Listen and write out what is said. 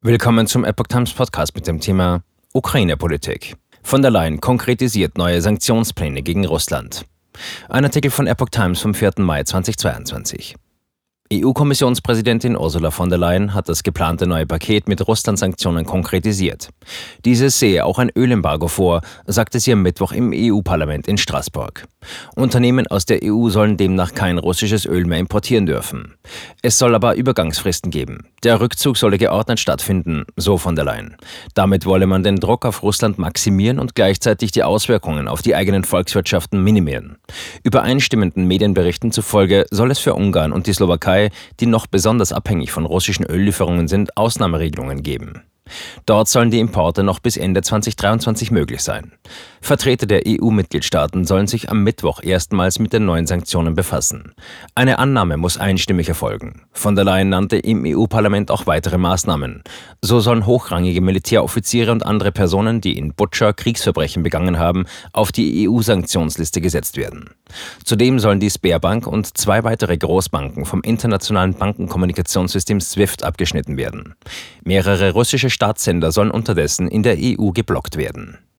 Willkommen zum Epoch Times Podcast mit dem Thema Ukraine-Politik. Von der Leyen konkretisiert neue Sanktionspläne gegen Russland. Ein Artikel von Epoch Times vom 4. Mai 2022. EU-Kommissionspräsidentin Ursula von der Leyen hat das geplante neue Paket mit Russland-Sanktionen konkretisiert. Dieses sehe auch ein Ölembargo vor, sagte sie am Mittwoch im EU-Parlament in Straßburg. Unternehmen aus der EU sollen demnach kein russisches Öl mehr importieren dürfen. Es soll aber Übergangsfristen geben. Der Rückzug solle geordnet stattfinden, so von der Leyen. Damit wolle man den Druck auf Russland maximieren und gleichzeitig die Auswirkungen auf die eigenen Volkswirtschaften minimieren. Übereinstimmenden Medienberichten zufolge soll es für Ungarn und die Slowakei Türkei, die noch besonders abhängig von russischen Öllieferungen sind, Ausnahmeregelungen geben. Dort sollen die Importe noch bis Ende 2023 möglich sein. Vertreter der EU-Mitgliedstaaten sollen sich am Mittwoch erstmals mit den neuen Sanktionen befassen. Eine Annahme muss einstimmig erfolgen. Von der Leyen nannte im EU-Parlament auch weitere Maßnahmen. So sollen hochrangige Militäroffiziere und andere Personen, die in Butcher Kriegsverbrechen begangen haben, auf die EU-Sanktionsliste gesetzt werden. Zudem sollen die Sperrbank und zwei weitere Großbanken vom internationalen Bankenkommunikationssystem SWIFT abgeschnitten werden. Mehrere russische Staatssender sollen unterdessen in der EU geblockt werden.